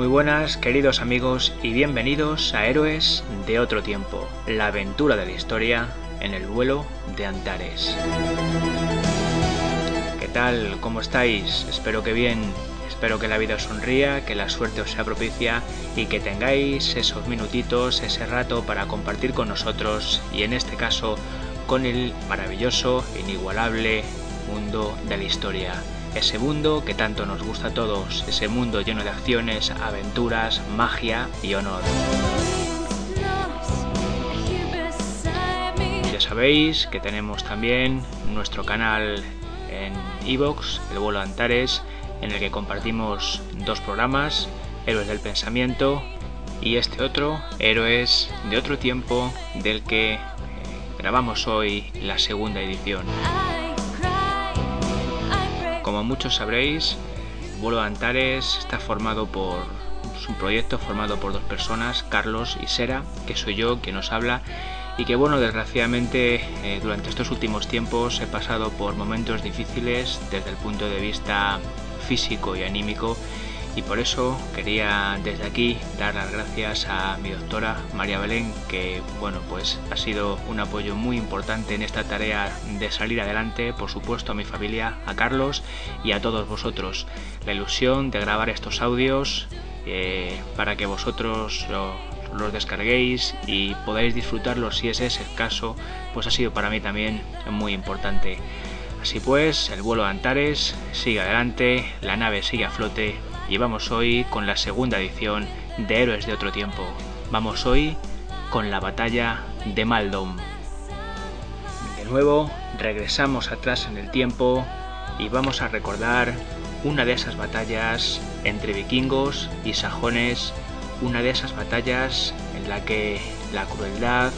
Muy buenas, queridos amigos, y bienvenidos a Héroes de otro tiempo, la aventura de la historia en el vuelo de Antares. ¿Qué tal? ¿Cómo estáis? Espero que bien. Espero que la vida os sonría, que la suerte os sea propicia y que tengáis esos minutitos, ese rato para compartir con nosotros y en este caso con el maravilloso, inigualable mundo de la historia ese mundo que tanto nos gusta a todos, ese mundo lleno de acciones, aventuras, magia y honor. Ya sabéis que tenemos también nuestro canal en Evox, El Vuelo Antares, en el que compartimos dos programas, Héroes del Pensamiento y este otro, Héroes de otro tiempo, del que eh, grabamos hoy la segunda edición. Como muchos sabréis, Vuelo de Antares está formado por es un proyecto formado por dos personas, Carlos y Sera, que soy yo quien os habla y que bueno, desgraciadamente eh, durante estos últimos tiempos he pasado por momentos difíciles desde el punto de vista físico y anímico y por eso quería desde aquí dar las gracias a mi doctora María Belén que bueno pues ha sido un apoyo muy importante en esta tarea de salir adelante por supuesto a mi familia a Carlos y a todos vosotros. La ilusión de grabar estos audios eh, para que vosotros los descarguéis y podáis disfrutarlos si ese es el caso pues ha sido para mí también muy importante. Así pues el vuelo de Antares sigue adelante la nave sigue a flote y vamos hoy con la segunda edición de Héroes de otro tiempo. Vamos hoy con la batalla de Maldon. De nuevo, regresamos atrás en el tiempo y vamos a recordar una de esas batallas entre vikingos y sajones, una de esas batallas en la que la crueldad,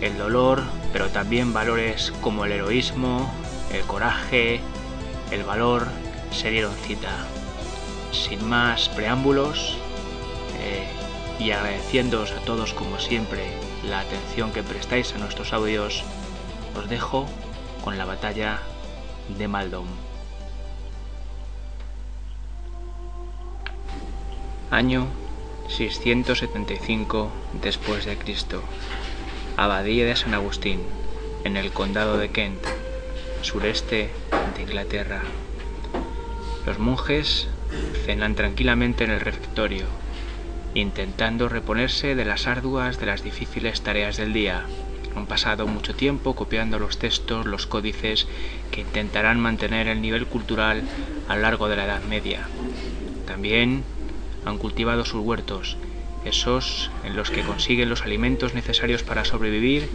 el dolor, pero también valores como el heroísmo, el coraje, el valor se dieron cita sin más preámbulos eh, y agradeciéndoos a todos como siempre la atención que prestáis a nuestros audios, os dejo con la batalla de Maldon. Año 675 después de Cristo. Abadía de San Agustín, en el condado de Kent, sureste de Inglaterra. Los monjes cenan tranquilamente en el refectorio, intentando reponerse de las arduas, de las difíciles tareas del día. Han pasado mucho tiempo copiando los textos, los códices que intentarán mantener el nivel cultural a lo largo de la Edad Media. También han cultivado sus huertos, esos en los que consiguen los alimentos necesarios para sobrevivir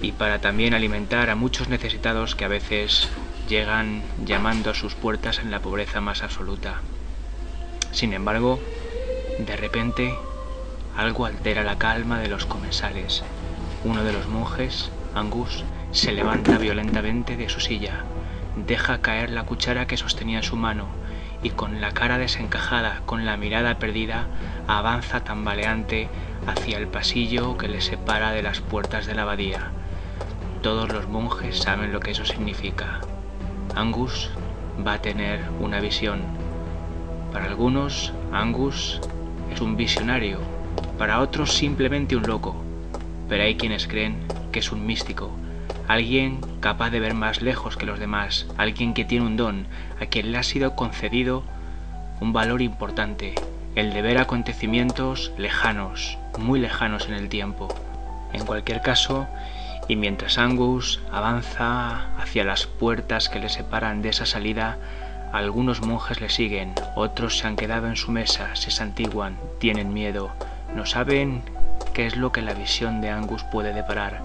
y para también alimentar a muchos necesitados que a veces llegan llamando a sus puertas en la pobreza más absoluta. Sin embargo, de repente, algo altera la calma de los comensales. Uno de los monjes, Angus, se levanta violentamente de su silla, deja caer la cuchara que sostenía en su mano y con la cara desencajada, con la mirada perdida, avanza tambaleante hacia el pasillo que le separa de las puertas de la abadía. Todos los monjes saben lo que eso significa. Angus va a tener una visión. Para algunos, Angus es un visionario, para otros simplemente un loco, pero hay quienes creen que es un místico, alguien capaz de ver más lejos que los demás, alguien que tiene un don, a quien le ha sido concedido un valor importante, el de ver acontecimientos lejanos, muy lejanos en el tiempo. En cualquier caso, y mientras Angus avanza hacia las puertas que le separan de esa salida, algunos monjes le siguen, otros se han quedado en su mesa, se santiguan, tienen miedo, no saben qué es lo que la visión de Angus puede deparar.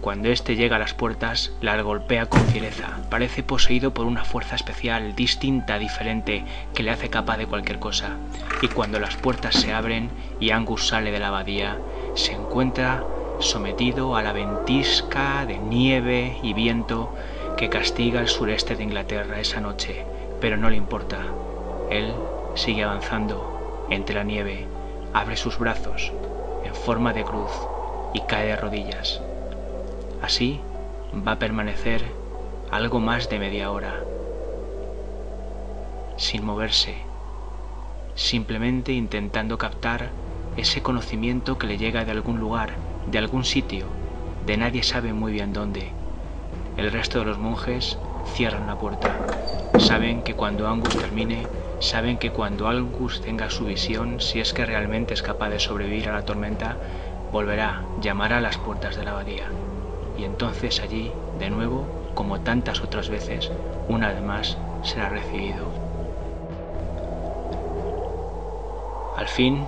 Cuando éste llega a las puertas, las golpea con fiereza. Parece poseído por una fuerza especial, distinta, diferente, que le hace capaz de cualquier cosa. Y cuando las puertas se abren y Angus sale de la abadía, se encuentra sometido a la ventisca de nieve y viento que castiga el sureste de Inglaterra esa noche, pero no le importa. Él sigue avanzando entre la nieve, abre sus brazos en forma de cruz y cae de rodillas. Así va a permanecer algo más de media hora, sin moverse, simplemente intentando captar ese conocimiento que le llega de algún lugar, de algún sitio, de nadie sabe muy bien dónde. El resto de los monjes cierran la puerta. Saben que cuando Angus termine, saben que cuando Angus tenga su visión, si es que realmente es capaz de sobrevivir a la tormenta, volverá, llamará a las puertas de la abadía. Y entonces allí, de nuevo, como tantas otras veces, una vez más será recibido. Al fin,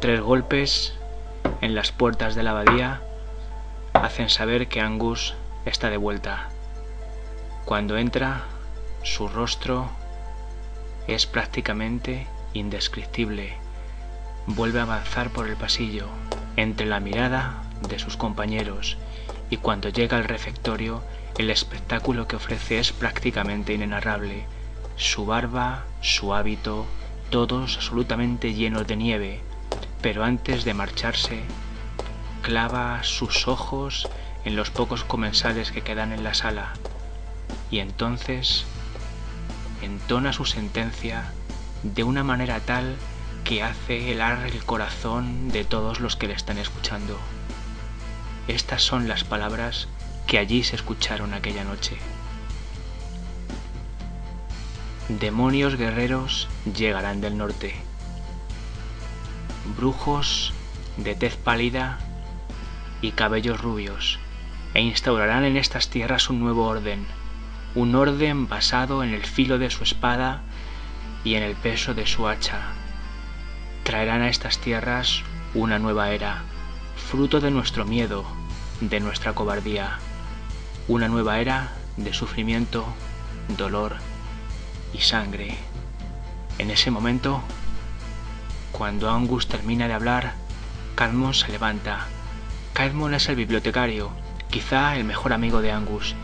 tres golpes en las puertas de la abadía hacen saber que Angus está de vuelta. Cuando entra, su rostro es prácticamente indescriptible. Vuelve a avanzar por el pasillo, entre la mirada de sus compañeros, y cuando llega al refectorio, el espectáculo que ofrece es prácticamente inenarrable. Su barba, su hábito, todos absolutamente llenos de nieve, pero antes de marcharse, clava sus ojos en los pocos comensales que quedan en la sala y entonces entona su sentencia de una manera tal que hace helar el corazón de todos los que le están escuchando. Estas son las palabras que allí se escucharon aquella noche. Demonios guerreros llegarán del norte. Brujos de tez pálida y cabellos rubios, e instaurarán en estas tierras un nuevo orden, un orden basado en el filo de su espada y en el peso de su hacha. Traerán a estas tierras una nueva era, fruto de nuestro miedo, de nuestra cobardía, una nueva era de sufrimiento, dolor y sangre. En ese momento, cuando Angus termina de hablar, Cadmon se levanta. Cadmon es el bibliotecario, quizá el mejor amigo de Angus.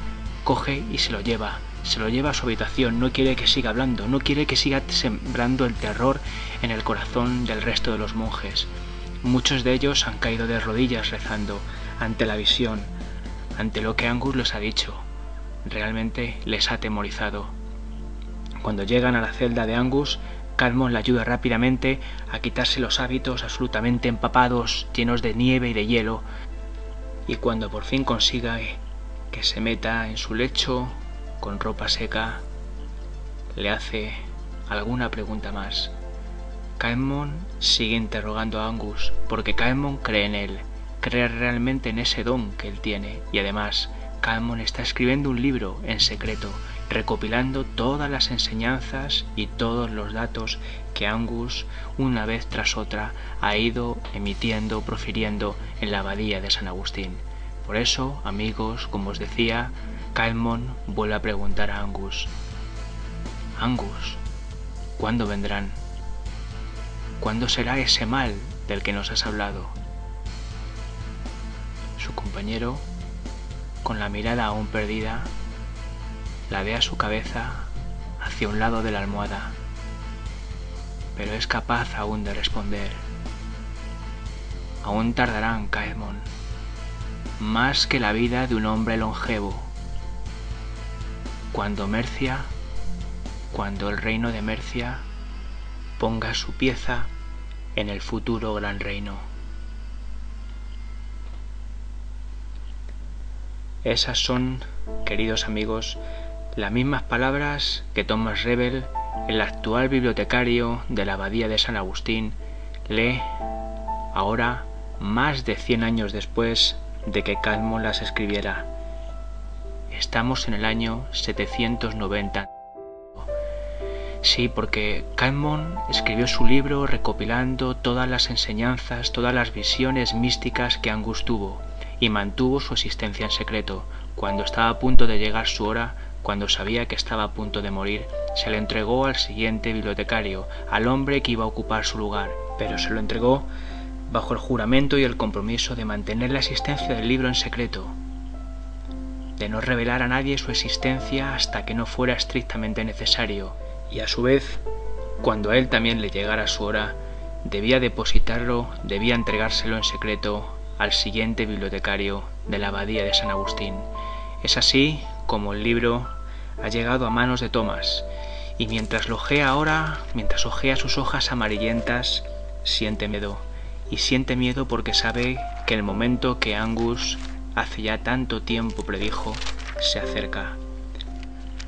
Coge y se lo lleva, se lo lleva a su habitación, no quiere que siga hablando, no quiere que siga sembrando el terror en el corazón del resto de los monjes. Muchos de ellos han caído de rodillas rezando ante la visión, ante lo que Angus les ha dicho. Realmente les ha atemorizado. Cuando llegan a la celda de Angus, Calmon le ayuda rápidamente a quitarse los hábitos absolutamente empapados, llenos de nieve y de hielo, y cuando por fin consiga que se meta en su lecho con ropa seca, le hace alguna pregunta más. Caemon sigue interrogando a Angus, porque Caemon cree en él, cree realmente en ese don que él tiene, y además Caemon está escribiendo un libro en secreto recopilando todas las enseñanzas y todos los datos que Angus, una vez tras otra, ha ido emitiendo, profiriendo en la abadía de San Agustín. Por eso, amigos, como os decía, Caemon vuelve a preguntar a Angus, Angus, ¿cuándo vendrán? ¿Cuándo será ese mal del que nos has hablado? Su compañero, con la mirada aún perdida, ladea su cabeza hacia un lado de la almohada, pero es capaz aún de responder. Aún tardarán, Caemon, más que la vida de un hombre longevo. Cuando Mercia, cuando el reino de Mercia ponga su pieza en el futuro gran reino. Esas son, queridos amigos, las mismas palabras que Thomas Rebel, el actual bibliotecario de la Abadía de San Agustín, lee ahora más de 100 años después de que Cadmon las escribiera. Estamos en el año 790. Sí, porque Cadmon escribió su libro recopilando todas las enseñanzas, todas las visiones místicas que Angus tuvo, y mantuvo su existencia en secreto. Cuando estaba a punto de llegar su hora, cuando sabía que estaba a punto de morir, se le entregó al siguiente bibliotecario, al hombre que iba a ocupar su lugar, pero se lo entregó bajo el juramento y el compromiso de mantener la existencia del libro en secreto, de no revelar a nadie su existencia hasta que no fuera estrictamente necesario, y a su vez, cuando a él también le llegara su hora, debía depositarlo, debía entregárselo en secreto al siguiente bibliotecario de la abadía de San Agustín. Es así como el libro ha llegado a manos de Thomas y mientras lo ojea ahora, mientras ojea sus hojas amarillentas, siente miedo. Y siente miedo porque sabe que el momento que Angus hace ya tanto tiempo predijo se acerca.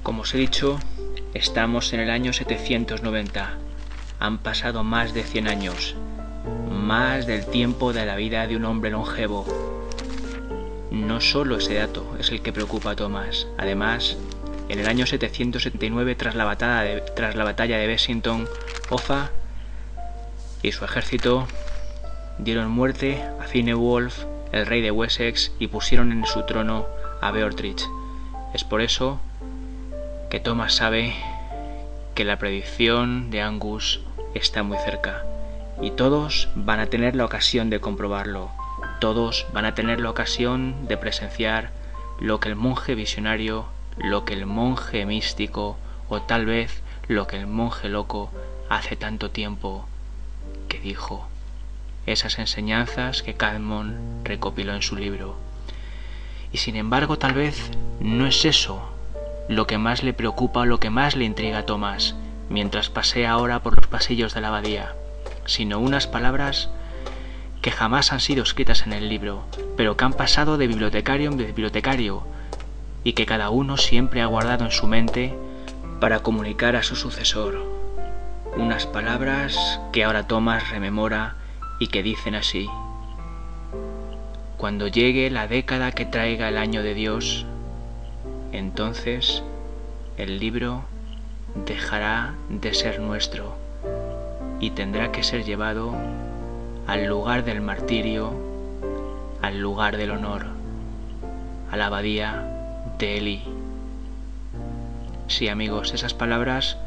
Como os he dicho, estamos en el año 790. Han pasado más de 100 años, más del tiempo de la vida de un hombre longevo. No solo ese dato es el que preocupa a Thomas, además en el año 779, tras la batalla de, tras la batalla de Bessington, Offa y su ejército dieron muerte a Cinewolf, el rey de Wessex, y pusieron en su trono a Beortrich. Es por eso que Thomas sabe que la predicción de Angus está muy cerca, y todos van a tener la ocasión de comprobarlo. Todos van a tener la ocasión de presenciar lo que el monje visionario lo que el monje místico o tal vez lo que el monje loco hace tanto tiempo que dijo, esas enseñanzas que Cadmon recopiló en su libro. Y sin embargo tal vez no es eso lo que más le preocupa o lo que más le intriga a Tomás mientras pasea ahora por los pasillos de la abadía, sino unas palabras que jamás han sido escritas en el libro, pero que han pasado de bibliotecario en bibliotecario, y que cada uno siempre ha guardado en su mente para comunicar a su sucesor. Unas palabras que ahora Tomás rememora y que dicen así. Cuando llegue la década que traiga el año de Dios, entonces el libro dejará de ser nuestro y tendrá que ser llevado al lugar del martirio, al lugar del honor, a la abadía de Eli. Sí, amigos, esas palabras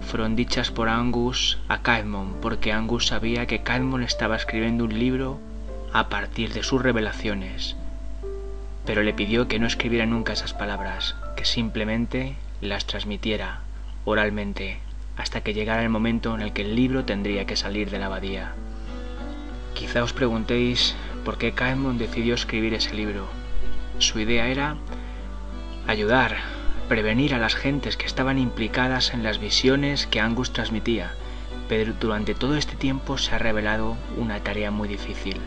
fueron dichas por Angus a Caedmon, porque Angus sabía que Caedmon estaba escribiendo un libro a partir de sus revelaciones, pero le pidió que no escribiera nunca esas palabras, que simplemente las transmitiera oralmente hasta que llegara el momento en el que el libro tendría que salir de la abadía. Quizá os preguntéis por qué Caedmon decidió escribir ese libro. Su idea era ayudar, prevenir a las gentes que estaban implicadas en las visiones que Angus transmitía, pero durante todo este tiempo se ha revelado una tarea muy difícil.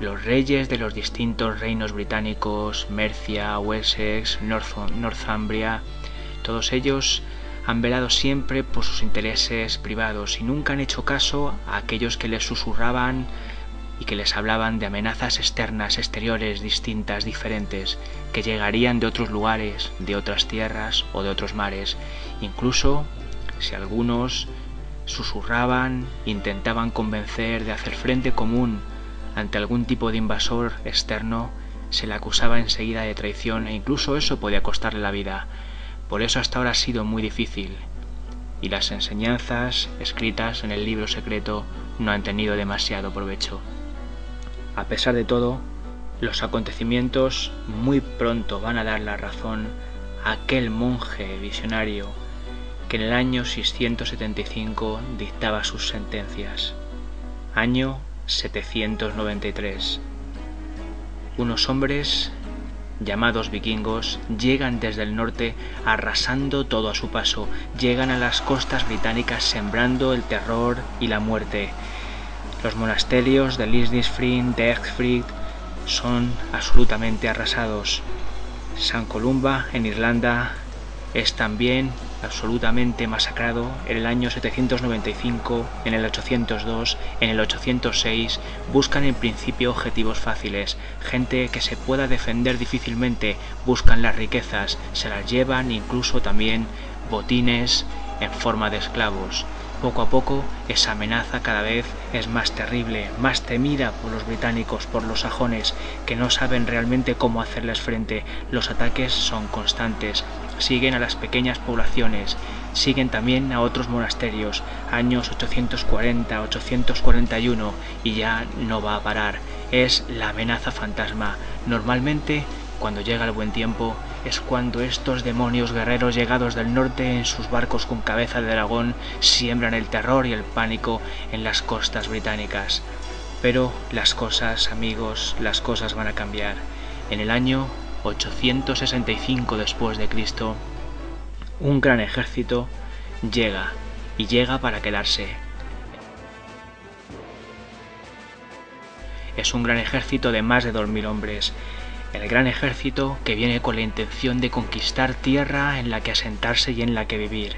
Los reyes de los distintos reinos británicos, Mercia, Wessex, Northumbria, todos ellos han velado siempre por sus intereses privados y nunca han hecho caso a aquellos que les susurraban y que les hablaban de amenazas externas, exteriores, distintas, diferentes, que llegarían de otros lugares, de otras tierras o de otros mares. Incluso si algunos susurraban, intentaban convencer de hacer frente común ante algún tipo de invasor externo, se le acusaba enseguida de traición e incluso eso podía costarle la vida. Por eso hasta ahora ha sido muy difícil. Y las enseñanzas escritas en el libro secreto no han tenido demasiado provecho. A pesar de todo, los acontecimientos muy pronto van a dar la razón a aquel monje visionario que en el año 675 dictaba sus sentencias. Año 793. Unos hombres llamados vikingos llegan desde el norte arrasando todo a su paso, llegan a las costas británicas sembrando el terror y la muerte, los monasterios de Lisnisfried, de Egfrid son absolutamente arrasados. San Columba, en Irlanda, es también absolutamente masacrado en el año 795, en el 802, en el 806, buscan en principio objetivos fáciles, gente que se pueda defender difícilmente, buscan las riquezas, se las llevan incluso también botines en forma de esclavos. Poco a poco esa amenaza cada vez es más terrible, más temida por los británicos, por los sajones, que no saben realmente cómo hacerles frente. Los ataques son constantes, siguen a las pequeñas poblaciones, siguen también a otros monasterios, años 840, 841, y ya no va a parar. Es la amenaza fantasma. Normalmente, cuando llega el buen tiempo, es cuando estos demonios guerreros llegados del norte en sus barcos con cabeza de dragón siembran el terror y el pánico en las costas británicas. Pero las cosas, amigos, las cosas van a cambiar. En el año 865 después de Cristo, un gran ejército llega, y llega para quedarse. Es un gran ejército de más de dos mil hombres, el gran ejército que viene con la intención de conquistar tierra en la que asentarse y en la que vivir.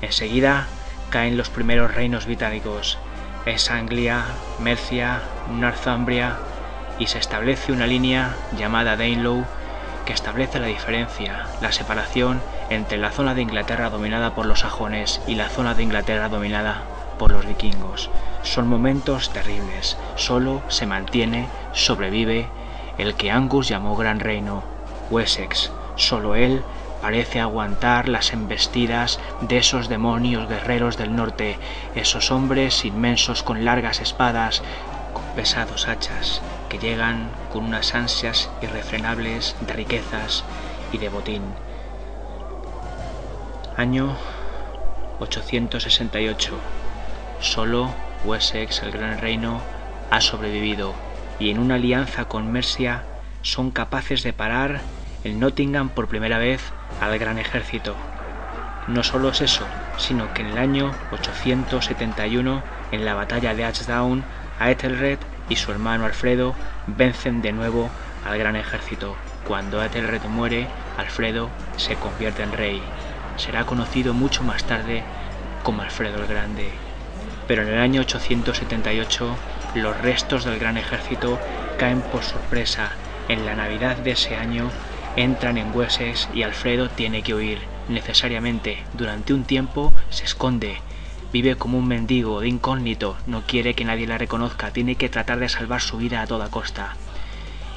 Enseguida caen los primeros reinos británicos, es Anglia, Mercia, Northumbria, y se establece una línea llamada Danelaw que establece la diferencia, la separación entre la zona de Inglaterra dominada por los sajones y la zona de Inglaterra dominada por los vikingos. Son momentos terribles, solo se mantiene, sobrevive el que Angus llamó Gran Reino, Wessex, solo él parece aguantar las embestidas de esos demonios guerreros del norte, esos hombres inmensos con largas espadas, con pesados hachas, que llegan con unas ansias irrefrenables de riquezas y de botín. Año 868. Solo Wessex, el gran reino, ha sobrevivido y en una alianza con Mercia son capaces de parar el Nottingham por primera vez al gran ejército. No solo es eso, sino que en el año 871, en la batalla de Ashdown, Aethelred y su hermano Alfredo vencen de nuevo al gran ejército. Cuando Aethelred muere, Alfredo se convierte en rey. Será conocido mucho más tarde como Alfredo el Grande. Pero en el año 878 los restos del gran ejército caen por sorpresa. En la Navidad de ese año entran en Wessex y Alfredo tiene que huir. Necesariamente, durante un tiempo se esconde. Vive como un mendigo, de incógnito, no quiere que nadie la reconozca, tiene que tratar de salvar su vida a toda costa.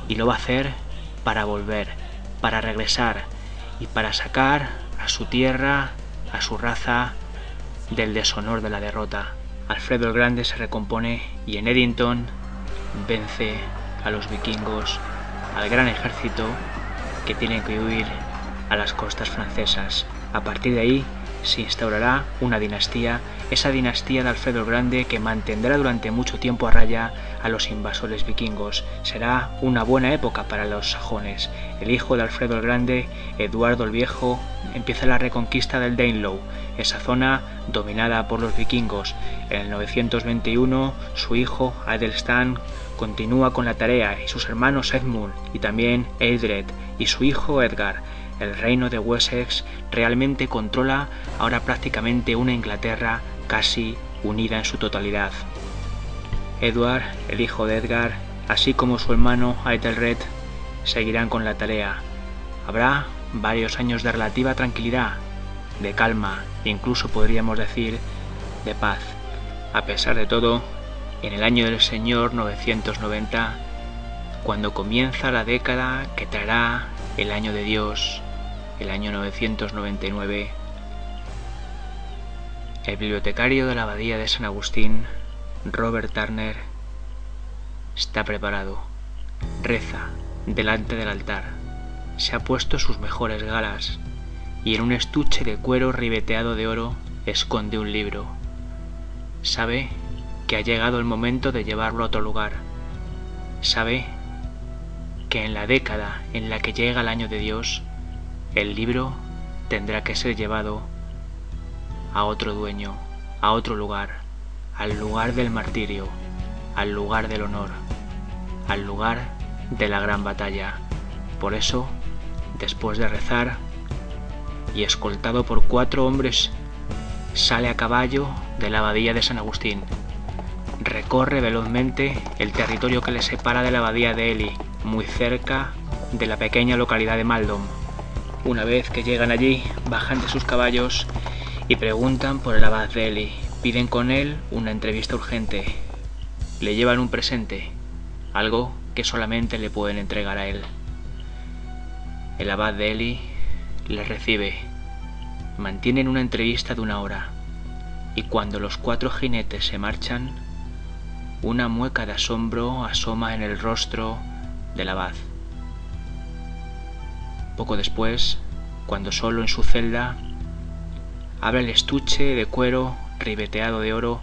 Y lo va a hacer para volver, para regresar y para sacar a su tierra, a su raza, del deshonor de la derrota. Alfredo el Grande se recompone y en Eddington vence a los vikingos, al gran ejército que tiene que huir a las costas francesas. A partir de ahí se instaurará una dinastía, esa dinastía de Alfredo el Grande que mantendrá durante mucho tiempo a raya a los invasores vikingos. Será una buena época para los sajones. El hijo de Alfredo el Grande, Eduardo el Viejo, empieza la reconquista del Danelaw, esa zona dominada por los vikingos. En el 921 su hijo Adelstan continúa con la tarea y sus hermanos Edmund y también Eldred y su hijo Edgar. El reino de Wessex realmente controla ahora prácticamente una Inglaterra casi unida en su totalidad. Edward, el hijo de Edgar, así como su hermano Aethelred, seguirán con la tarea. Habrá varios años de relativa tranquilidad, de calma, incluso podríamos decir de paz. A pesar de todo, en el año del Señor 990, cuando comienza la década que traerá el año de Dios, el año 999, el bibliotecario de la abadía de San Agustín, Robert Turner, está preparado, reza delante del altar, se ha puesto sus mejores galas, y en un estuche de cuero ribeteado de oro esconde un libro. Sabe que ha llegado el momento de llevarlo a otro lugar. Sabe que en la década en la que llega el año de Dios, el libro tendrá que ser llevado a otro dueño, a otro lugar, al lugar del martirio, al lugar del honor, al lugar de la gran batalla. Por eso, después de rezar, y escoltado por cuatro hombres sale a caballo de la abadía de San Agustín. Recorre velozmente el territorio que le separa de la abadía de Eli, muy cerca de la pequeña localidad de Maldon. Una vez que llegan allí, bajan de sus caballos y preguntan por el abad de Eli. Piden con él una entrevista urgente. Le llevan un presente, algo que solamente le pueden entregar a él. El abad de Eli les recibe. Mantienen una entrevista de una hora, y cuando los cuatro jinetes se marchan, una mueca de asombro asoma en el rostro del abad. Poco después, cuando solo en su celda, abre el estuche de cuero ribeteado de oro,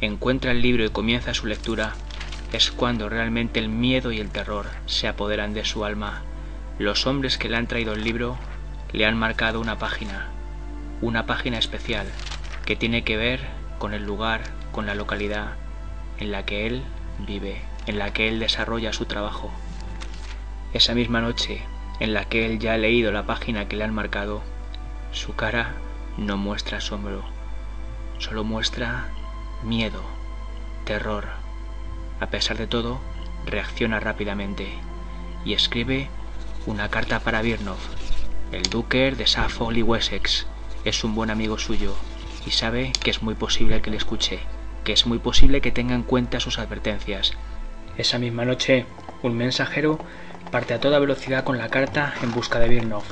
encuentra el libro y comienza su lectura, es cuando realmente el miedo y el terror se apoderan de su alma los hombres que le han traído el libro le han marcado una página. una página especial que tiene que ver con el lugar, con la localidad en la que él vive, en la que él desarrolla su trabajo. Esa misma noche en la que él ya ha leído la página que le han marcado, su cara no muestra asombro, solo muestra miedo, terror. A pesar de todo, reacciona rápidamente y escribe una carta para Birnov. El duque de Suffolk y Wessex es un buen amigo suyo y sabe que es muy posible que le escuche, que es muy posible que tenga en cuenta sus advertencias. Esa misma noche, un mensajero parte a toda velocidad con la carta en busca de Birnov.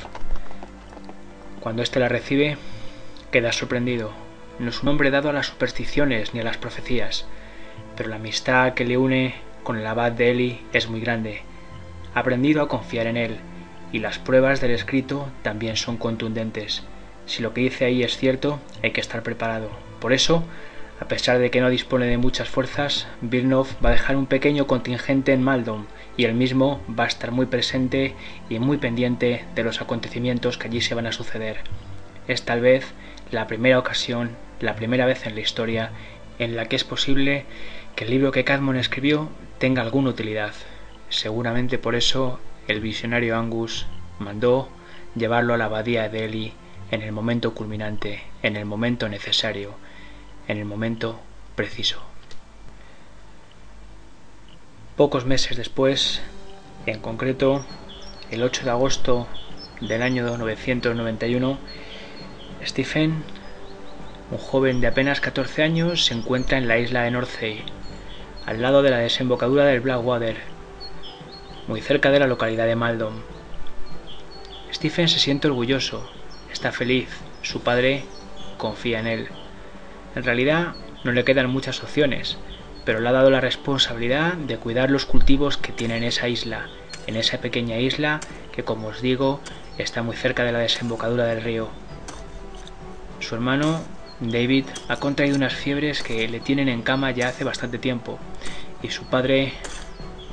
Cuando éste la recibe, queda sorprendido. No es un hombre dado a las supersticiones ni a las profecías, pero la amistad que le une con el abad de Eli es muy grande. Ha aprendido a confiar en él, y las pruebas del escrito también son contundentes. Si lo que dice ahí es cierto, hay que estar preparado. Por eso, a pesar de que no dispone de muchas fuerzas, Vilnov va a dejar un pequeño contingente en Maldon y él mismo va a estar muy presente y muy pendiente de los acontecimientos que allí se van a suceder. Es tal vez la primera ocasión, la primera vez en la historia en la que es posible que el libro que Cadmon escribió tenga alguna utilidad. Seguramente por eso el visionario Angus mandó llevarlo a la abadía de Eli en el momento culminante, en el momento necesario, en el momento preciso. Pocos meses después, en concreto el 8 de agosto del año 991, Stephen, un joven de apenas 14 años, se encuentra en la isla de Northey, al lado de la desembocadura del Blackwater, muy cerca de la localidad de Maldon. Stephen se siente orgulloso, está feliz, su padre confía en él. En realidad no le quedan muchas opciones, pero le ha dado la responsabilidad de cuidar los cultivos que tiene en esa isla, en esa pequeña isla que como os digo está muy cerca de la desembocadura del río. Su hermano David ha contraído unas fiebres que le tienen en cama ya hace bastante tiempo y su padre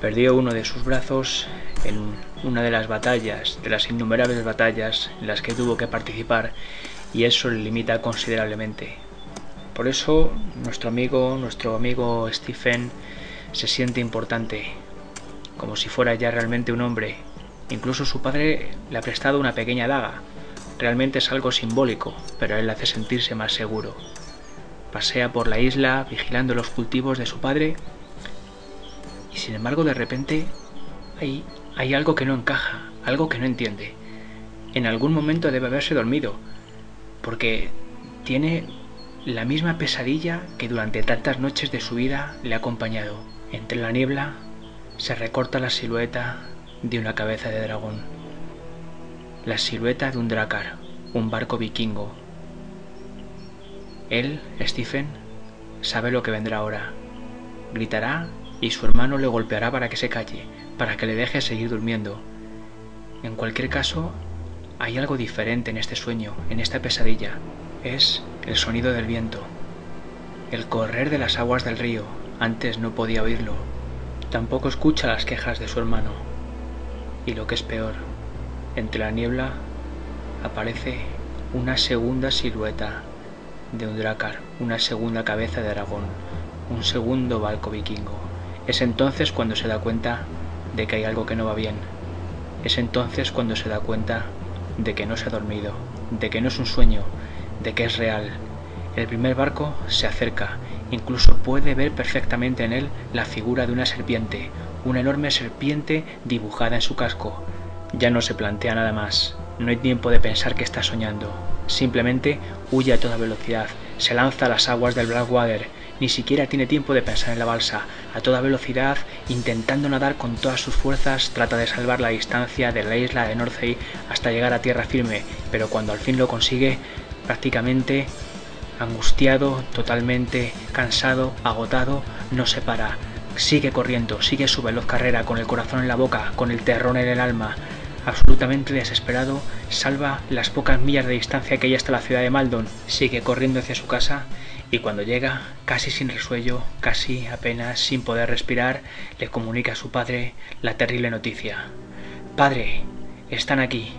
perdió uno de sus brazos en una de las batallas, de las innumerables batallas en las que tuvo que participar y eso le limita considerablemente. Por eso nuestro amigo, nuestro amigo Stephen se siente importante, como si fuera ya realmente un hombre. Incluso su padre le ha prestado una pequeña daga, Realmente es algo simbólico, pero él le hace sentirse más seguro. Pasea por la isla vigilando los cultivos de su padre y sin embargo de repente hay, hay algo que no encaja, algo que no entiende. En algún momento debe haberse dormido, porque tiene la misma pesadilla que durante tantas noches de su vida le ha acompañado. Entre la niebla se recorta la silueta de una cabeza de dragón la silueta de un dracar, un barco vikingo. Él, Stephen, sabe lo que vendrá ahora. Gritará y su hermano le golpeará para que se calle, para que le deje seguir durmiendo. En cualquier caso, hay algo diferente en este sueño, en esta pesadilla. Es el sonido del viento, el correr de las aguas del río. Antes no podía oírlo. Tampoco escucha las quejas de su hermano. Y lo que es peor, entre la niebla aparece una segunda silueta de un dracar, una segunda cabeza de dragón, un segundo barco vikingo. Es entonces cuando se da cuenta de que hay algo que no va bien. Es entonces cuando se da cuenta de que no se ha dormido, de que no es un sueño, de que es real. El primer barco se acerca, incluso puede ver perfectamente en él la figura de una serpiente, una enorme serpiente dibujada en su casco. Ya no se plantea nada más. No hay tiempo de pensar que está soñando. Simplemente huye a toda velocidad. Se lanza a las aguas del Blackwater. Ni siquiera tiene tiempo de pensar en la balsa. A toda velocidad, intentando nadar con todas sus fuerzas, trata de salvar la distancia de la isla de Northey hasta llegar a tierra firme. Pero cuando al fin lo consigue, prácticamente angustiado, totalmente cansado, agotado, no se para. Sigue corriendo, sigue su veloz carrera con el corazón en la boca, con el terror en el alma absolutamente desesperado, salva las pocas millas de distancia que hay hasta la ciudad de Maldon, sigue corriendo hacia su casa y cuando llega, casi sin resuello, casi apenas sin poder respirar, le comunica a su padre la terrible noticia. Padre, están aquí.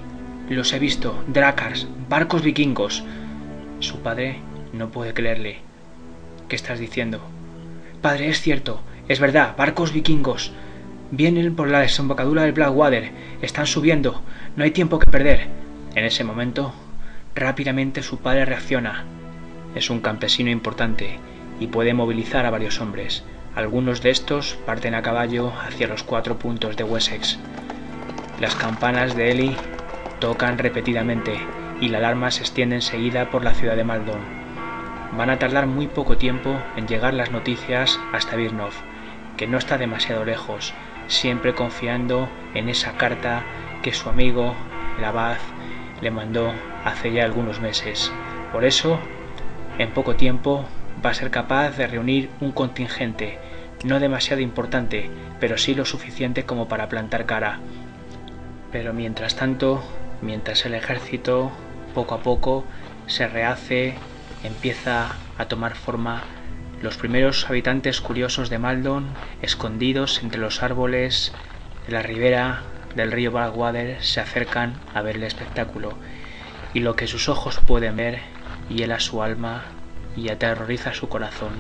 Los he visto. Drakars, barcos vikingos. Su padre no puede creerle. ¿Qué estás diciendo? Padre, es cierto, es verdad, barcos vikingos. Vienen por la desembocadura del Blackwater, están subiendo, no hay tiempo que perder. En ese momento, rápidamente su padre reacciona. Es un campesino importante y puede movilizar a varios hombres. Algunos de estos parten a caballo hacia los cuatro puntos de Wessex. Las campanas de Eli tocan repetidamente y la alarma se extiende enseguida por la ciudad de Maldon. Van a tardar muy poco tiempo en llegar las noticias hasta Birnov, que no está demasiado lejos, siempre confiando en esa carta que su amigo, el abad, le mandó hace ya algunos meses. Por eso, en poco tiempo va a ser capaz de reunir un contingente, no demasiado importante, pero sí lo suficiente como para plantar cara. Pero mientras tanto, mientras el ejército poco a poco se rehace, empieza a tomar forma, los primeros habitantes curiosos de Maldon, escondidos entre los árboles de la ribera del río Blackwater, se acercan a ver el espectáculo, y lo que sus ojos pueden ver hiela su alma y aterroriza su corazón.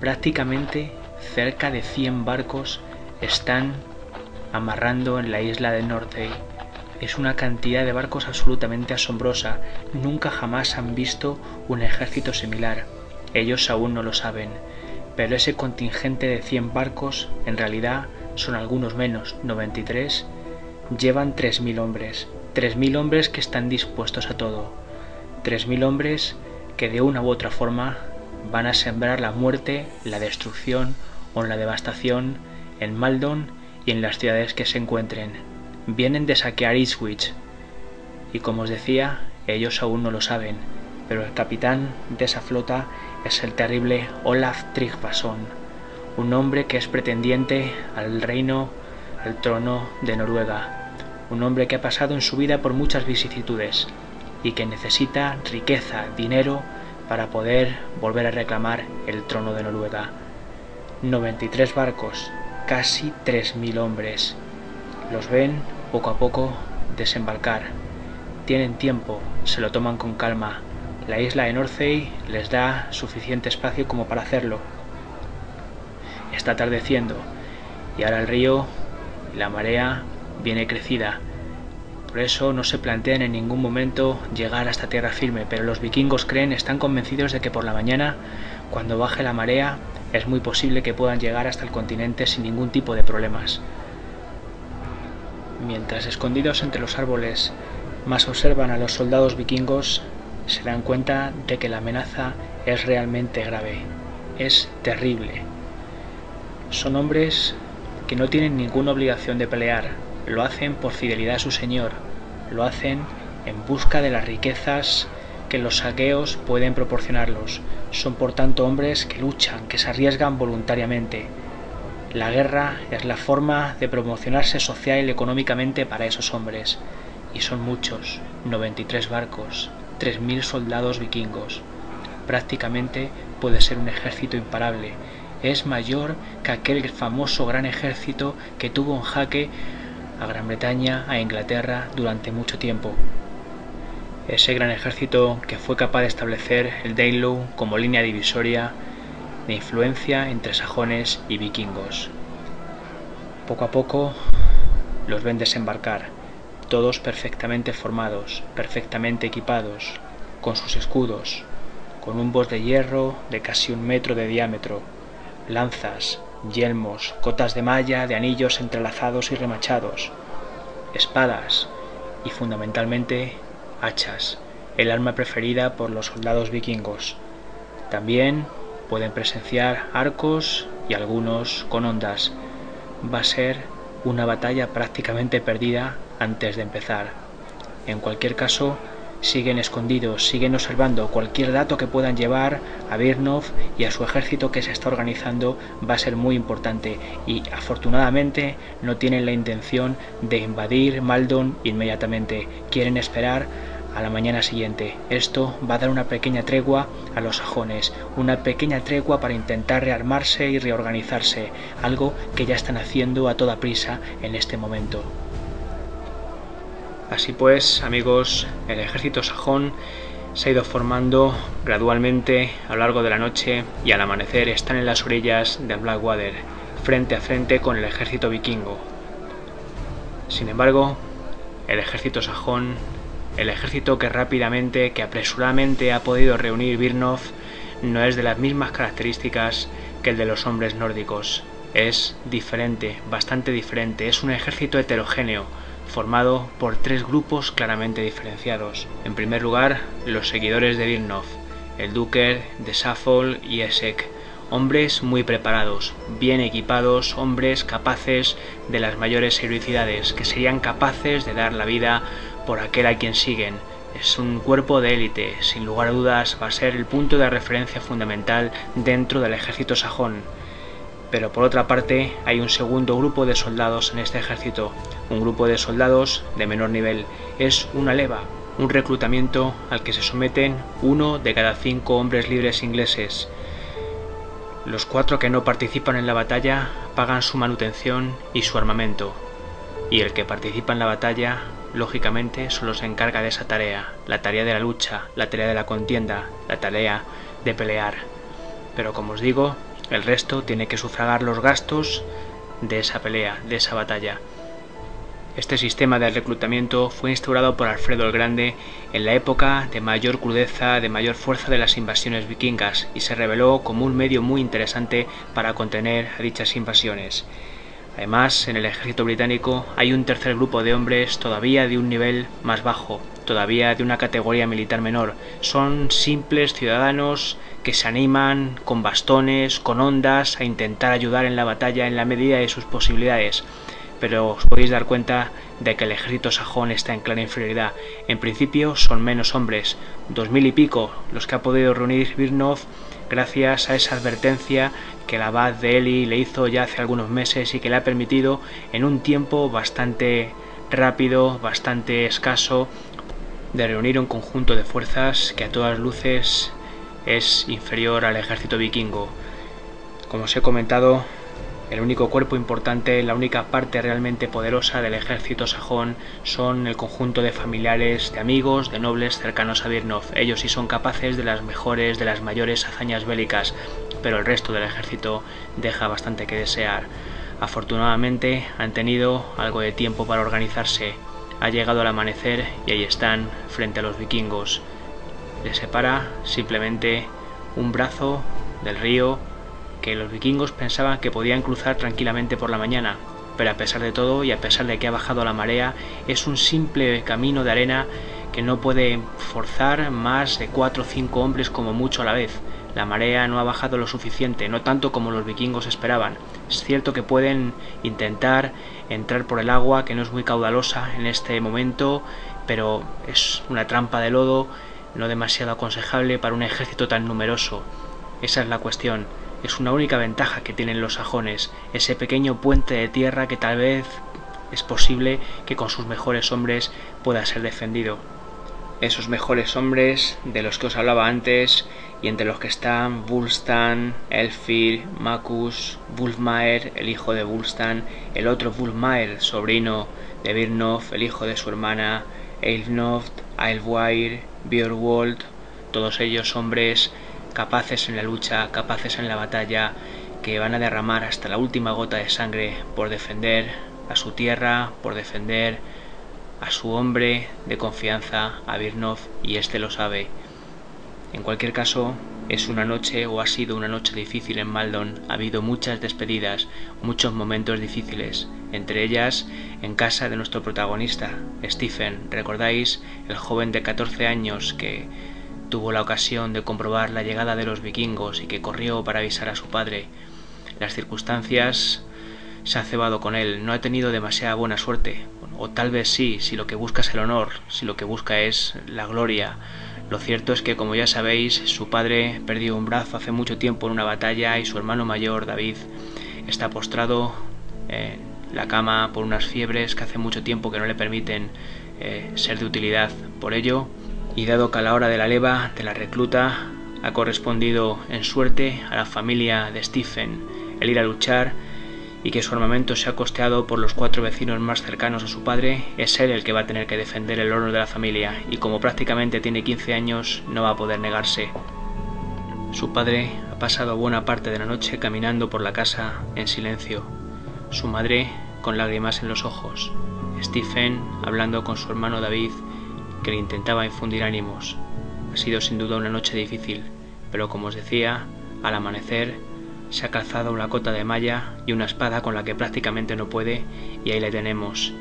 Prácticamente cerca de 100 barcos están amarrando en la isla de Northey. Es una cantidad de barcos absolutamente asombrosa. Nunca jamás han visto un ejército similar. Ellos aún no lo saben. Pero ese contingente de 100 barcos, en realidad son algunos menos, 93, llevan 3.000 hombres. 3.000 hombres que están dispuestos a todo. 3.000 hombres que de una u otra forma van a sembrar la muerte, la destrucción o la devastación en Maldon y en las ciudades que se encuentren. Vienen de saquear Ipswich y como os decía, ellos aún no lo saben, pero el capitán de esa flota es el terrible Olaf Tryggvason, un hombre que es pretendiente al reino, al trono de Noruega, un hombre que ha pasado en su vida por muchas vicisitudes, y que necesita riqueza, dinero, para poder volver a reclamar el trono de Noruega. 93 barcos, casi 3.000 hombres. Los ven poco a poco desembarcar. Tienen tiempo, se lo toman con calma. La isla de Northey les da suficiente espacio como para hacerlo. Está atardeciendo y ahora el río y la marea viene crecida por eso no se plantean en ningún momento llegar hasta tierra firme, pero los vikingos creen, están convencidos de que por la mañana, cuando baje la marea, es muy posible que puedan llegar hasta el continente sin ningún tipo de problemas. Mientras escondidos entre los árboles más observan a los soldados vikingos, se dan cuenta de que la amenaza es realmente grave, es terrible. Son hombres que no tienen ninguna obligación de pelear, lo hacen por fidelidad a su Señor, lo hacen en busca de las riquezas que los saqueos pueden proporcionarlos. Son por tanto hombres que luchan, que se arriesgan voluntariamente. La guerra es la forma de promocionarse social y económicamente para esos hombres. Y son muchos, 93 barcos, 3.000 soldados vikingos. Prácticamente puede ser un ejército imparable. Es mayor que aquel famoso gran ejército que tuvo en jaque a Gran Bretaña, a Inglaterra durante mucho tiempo. Ese gran ejército que fue capaz de establecer el Danelaw como línea divisoria de influencia entre sajones y vikingos. Poco a poco los ven desembarcar, todos perfectamente formados, perfectamente equipados, con sus escudos, con un bos de hierro de casi un metro de diámetro, lanzas, yelmos, cotas de malla, de anillos entrelazados y remachados, espadas y fundamentalmente hachas, el arma preferida por los soldados vikingos. También pueden presenciar arcos y algunos con ondas. Va a ser una batalla prácticamente perdida antes de empezar. En cualquier caso, siguen escondidos, siguen observando cualquier dato que puedan llevar a Birnov y a su ejército que se está organizando va a ser muy importante y afortunadamente no tienen la intención de invadir Maldon inmediatamente, quieren esperar a la mañana siguiente. Esto va a dar una pequeña tregua a los sajones, una pequeña tregua para intentar rearmarse y reorganizarse, algo que ya están haciendo a toda prisa en este momento. Así pues, amigos, el ejército sajón se ha ido formando gradualmente a lo largo de la noche y al amanecer están en las orillas de Blackwater, frente a frente con el ejército vikingo. Sin embargo, el ejército sajón, el ejército que rápidamente, que apresuradamente ha podido reunir Birnov, no es de las mismas características que el de los hombres nórdicos. Es diferente, bastante diferente, es un ejército heterogéneo, formado por tres grupos claramente diferenciados. En primer lugar, los seguidores de Birnov, el Duker, de Safol y Esek, hombres muy preparados, bien equipados, hombres capaces de las mayores heroicidades, que serían capaces de dar la vida por aquel a quien siguen. Es un cuerpo de élite, sin lugar a dudas va a ser el punto de referencia fundamental dentro del ejército sajón. Pero por otra parte hay un segundo grupo de soldados en este ejército, un grupo de soldados de menor nivel. Es una leva, un reclutamiento al que se someten uno de cada cinco hombres libres ingleses. Los cuatro que no participan en la batalla pagan su manutención y su armamento, y el que participa en la batalla, lógicamente, solo se encarga de esa tarea, la tarea de la lucha, la tarea de la contienda, la tarea de pelear. Pero como os digo, el resto tiene que sufragar los gastos de esa pelea, de esa batalla. Este sistema de reclutamiento fue instaurado por Alfredo el Grande en la época de mayor crudeza, de mayor fuerza de las invasiones vikingas y se reveló como un medio muy interesante para contener a dichas invasiones. Además, en el ejército británico hay un tercer grupo de hombres todavía de un nivel más bajo, todavía de una categoría militar menor. Son simples ciudadanos que se animan con bastones, con ondas, a intentar ayudar en la batalla en la medida de sus posibilidades pero os podéis dar cuenta de que el ejército sajón está en clara inferioridad. En principio son menos hombres, dos mil y pico los que ha podido reunir Birnov gracias a esa advertencia que la abad de Eli le hizo ya hace algunos meses y que le ha permitido en un tiempo bastante rápido, bastante escaso, de reunir un conjunto de fuerzas que a todas luces es inferior al ejército vikingo. Como os he comentado, el único cuerpo importante, la única parte realmente poderosa del ejército sajón son el conjunto de familiares, de amigos, de nobles cercanos a Birnov. Ellos sí son capaces de las mejores, de las mayores hazañas bélicas, pero el resto del ejército deja bastante que desear. Afortunadamente han tenido algo de tiempo para organizarse. Ha llegado el amanecer y ahí están, frente a los vikingos. Les separa simplemente un brazo del río que los vikingos pensaban que podían cruzar tranquilamente por la mañana, pero a pesar de todo y a pesar de que ha bajado la marea, es un simple camino de arena que no puede forzar más de cuatro o cinco hombres como mucho a la vez. La marea no ha bajado lo suficiente, no tanto como los vikingos esperaban. Es cierto que pueden intentar entrar por el agua, que no es muy caudalosa en este momento, pero es una trampa de lodo no demasiado aconsejable para un ejército tan numeroso. Esa es la cuestión es una única ventaja que tienen los sajones, ese pequeño puente de tierra que tal vez es posible que con sus mejores hombres pueda ser defendido. Esos mejores hombres de los que os hablaba antes y entre los que están Wulstan, Elfir, Makus, Wulfmaer, el hijo de Wulstan, el otro Wulfmaer, sobrino de Birnov, el hijo de su hermana, Eilfnoft, Aelwair, Björwold, todos ellos hombres capaces en la lucha, capaces en la batalla, que van a derramar hasta la última gota de sangre por defender a su tierra, por defender a su hombre de confianza, a Birnov, y éste lo sabe. En cualquier caso, es una noche o ha sido una noche difícil en Maldon. Ha habido muchas despedidas, muchos momentos difíciles, entre ellas en casa de nuestro protagonista, Stephen. ¿Recordáis? El joven de 14 años que tuvo la ocasión de comprobar la llegada de los vikingos y que corrió para avisar a su padre. Las circunstancias se han cebado con él, no ha tenido demasiada buena suerte, o tal vez sí, si lo que busca es el honor, si lo que busca es la gloria. Lo cierto es que, como ya sabéis, su padre perdió un brazo hace mucho tiempo en una batalla y su hermano mayor, David, está postrado en la cama por unas fiebres que hace mucho tiempo que no le permiten eh, ser de utilidad. Por ello, y dado que a la hora de la leva de la recluta ha correspondido en suerte a la familia de Stephen el ir a luchar y que su armamento sea costeado por los cuatro vecinos más cercanos a su padre, es él el que va a tener que defender el honor de la familia, y como prácticamente tiene 15 años, no va a poder negarse. Su padre ha pasado buena parte de la noche caminando por la casa en silencio, su madre con lágrimas en los ojos, Stephen hablando con su hermano David, que le intentaba infundir ánimos. Ha sido sin duda una noche difícil, pero como os decía, al amanecer se ha calzado una cota de malla y una espada con la que prácticamente no puede, y ahí le tenemos,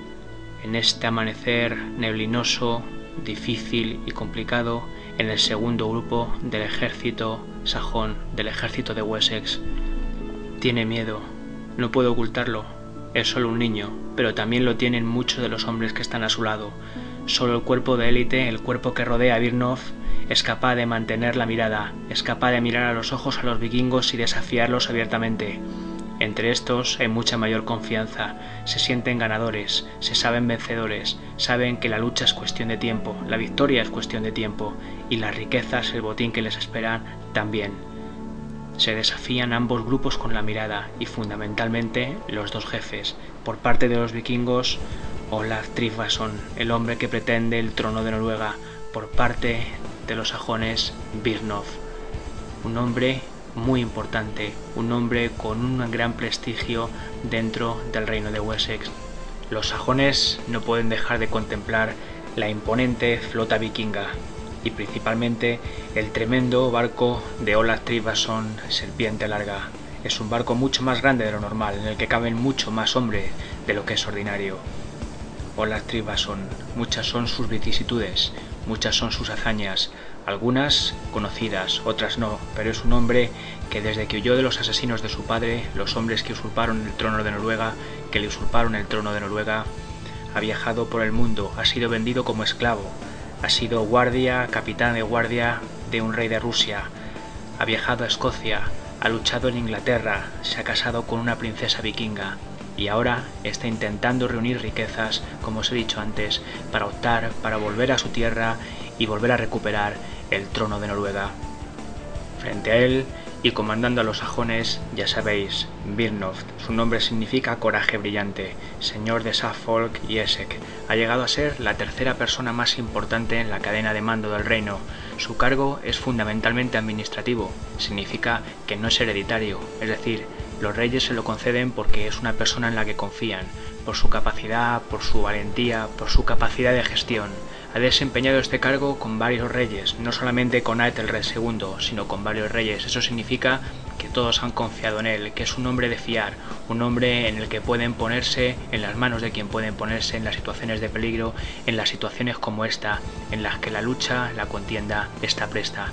en este amanecer neblinoso, difícil y complicado, en el segundo grupo del ejército sajón, del ejército de Wessex. Tiene miedo, no puede ocultarlo, es solo un niño, pero también lo tienen muchos de los hombres que están a su lado. Solo el cuerpo de élite, el cuerpo que rodea a Birnov, es capaz de mantener la mirada, es capaz de mirar a los ojos a los vikingos y desafiarlos abiertamente. Entre estos hay mucha mayor confianza, se sienten ganadores, se saben vencedores, saben que la lucha es cuestión de tiempo, la victoria es cuestión de tiempo, y las riquezas, el botín que les esperan, también. Se desafían ambos grupos con la mirada y fundamentalmente los dos jefes. Por parte de los vikingos, Olaf Tryggvason, el hombre que pretende el trono de Noruega. Por parte de los sajones Birnov, un hombre muy importante, un hombre con un gran prestigio dentro del reino de Wessex. Los sajones no pueden dejar de contemplar la imponente flota vikinga y principalmente el tremendo barco de Olaf Tryggvason Serpiente Larga. Es un barco mucho más grande de lo normal, en el que caben mucho más hombres de lo que es ordinario. Olaf Tryggvason, muchas son sus vicisitudes, Muchas son sus hazañas, algunas conocidas, otras no, pero es un hombre que desde que huyó de los asesinos de su padre, los hombres que usurparon el trono de Noruega, que le usurparon el trono de Noruega, ha viajado por el mundo, ha sido vendido como esclavo, ha sido guardia, capitán de guardia de un rey de Rusia, ha viajado a Escocia, ha luchado en Inglaterra, se ha casado con una princesa vikinga, y ahora está intentando reunir riquezas, como os he dicho antes, para optar, para volver a su tierra y volver a recuperar el trono de Noruega. Frente a él y comandando a los sajones, ya sabéis, Birnoft, su nombre significa coraje brillante, señor de Suffolk y Essex, ha llegado a ser la tercera persona más importante en la cadena de mando del reino. Su cargo es fundamentalmente administrativo, significa que no es hereditario, es decir, los reyes se lo conceden porque es una persona en la que confían, por su capacidad, por su valentía, por su capacidad de gestión. Ha desempeñado este cargo con varios reyes, no solamente con Aethelred II, sino con varios reyes. Eso significa que todos han confiado en él, que es un hombre de fiar, un hombre en el que pueden ponerse en las manos de quien pueden ponerse en las situaciones de peligro, en las situaciones como esta, en las que la lucha, la contienda está presta.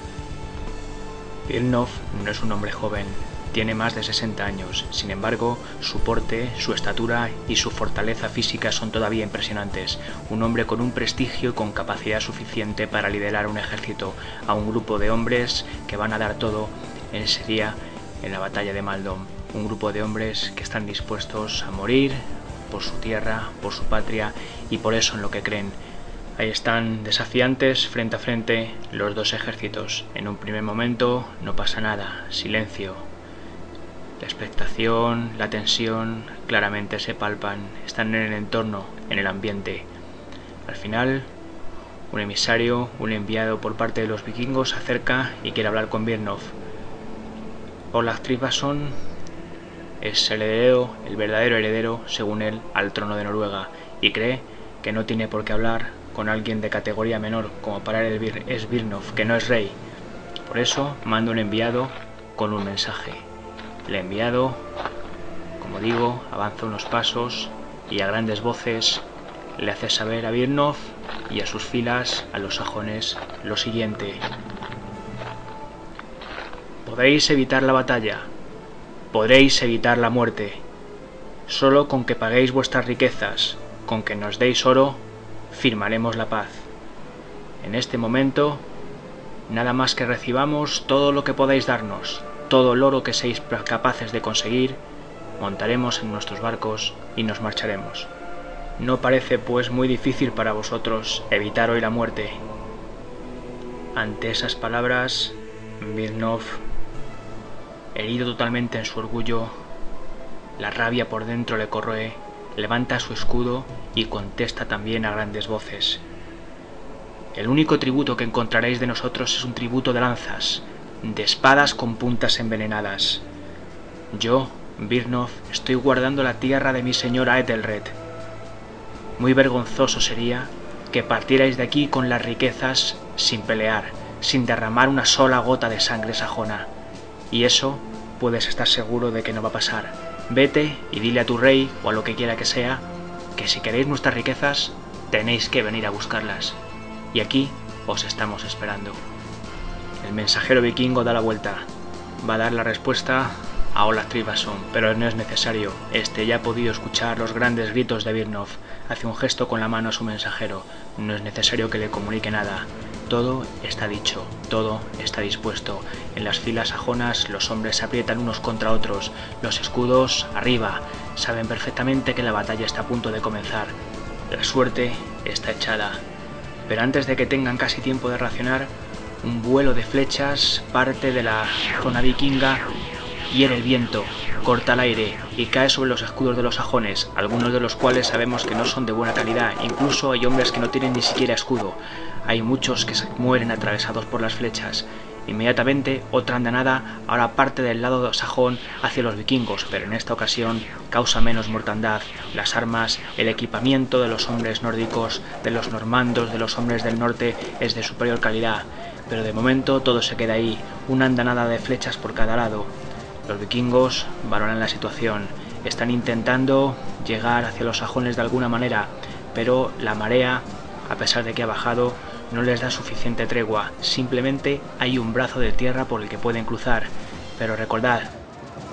Vilnov no es un hombre joven, tiene más de 60 años, sin embargo, su porte, su estatura y su fortaleza física son todavía impresionantes. Un hombre con un prestigio y con capacidad suficiente para liderar un ejército a un grupo de hombres que van a dar todo en ese día en la batalla de Maldon. Un grupo de hombres que están dispuestos a morir por su tierra, por su patria y por eso en lo que creen. Ahí están desafiantes frente a frente los dos ejércitos. En un primer momento no pasa nada, silencio, la expectación, la tensión claramente se palpan, están en el entorno, en el ambiente. Al final, un emisario, un enviado por parte de los vikingos se acerca y quiere hablar con Birnov. Olaf Tryggvason es el heredero, el verdadero heredero, según él, al trono de Noruega y cree que no tiene por qué hablar con alguien de categoría menor como para él es Birnov, que no es rey. Por eso manda un enviado con un mensaje. El enviado, como digo, avanza unos pasos y a grandes voces le hace saber a Birnov y a sus filas, a los sajones, lo siguiente. Podréis evitar la batalla, podréis evitar la muerte, solo con que paguéis vuestras riquezas, con que nos deis oro, firmaremos la paz. En este momento, nada más que recibamos todo lo que podáis darnos, todo el oro que seáis capaces de conseguir, montaremos en nuestros barcos y nos marcharemos. No parece pues muy difícil para vosotros evitar hoy la muerte. Ante esas palabras, Birnov, herido totalmente en su orgullo, La rabia por dentro le corroe, levanta su escudo y contesta también a grandes voces. El único tributo que encontraréis de nosotros es un tributo de lanzas, de espadas con puntas envenenadas. Yo, Birnov, estoy guardando la tierra de mi señora Ethelred. Muy vergonzoso sería que partierais de aquí con las riquezas sin pelear, sin derramar una sola gota de sangre sajona. Y eso puedes estar seguro de que no va a pasar. Vete y dile a tu rey, o a lo que quiera que sea, que si queréis nuestras riquezas, tenéis que venir a buscarlas y aquí os estamos esperando. El mensajero vikingo da la vuelta. Va a dar la respuesta a Olaf Tryggvason, pero no es necesario. Este ya ha podido escuchar los grandes gritos de Birnov. Hace un gesto con la mano a su mensajero. No es necesario que le comunique nada. Todo está dicho, todo está dispuesto. En las filas sajonas los hombres se aprietan unos contra otros, los escudos arriba. Saben perfectamente que la batalla está a punto de comenzar. La suerte está echada pero antes de que tengan casi tiempo de racionar, un vuelo de flechas parte de la zona vikinga, hiere el viento, corta el aire y cae sobre los escudos de los sajones, algunos de los cuales sabemos que no son de buena calidad, incluso hay hombres que no tienen ni siquiera escudo, hay muchos que mueren atravesados por las flechas, Inmediatamente otra andanada ahora parte del lado sajón hacia los vikingos, pero en esta ocasión causa menos mortandad. Las armas, el equipamiento de los hombres nórdicos, de los normandos, de los hombres del norte es de superior calidad, pero de momento todo se queda ahí, una andanada de flechas por cada lado. Los vikingos valoran la situación, están intentando llegar hacia los sajones de alguna manera, pero la marea, a pesar de que ha bajado, no les da suficiente tregua, simplemente hay un brazo de tierra por el que pueden cruzar. Pero recordad,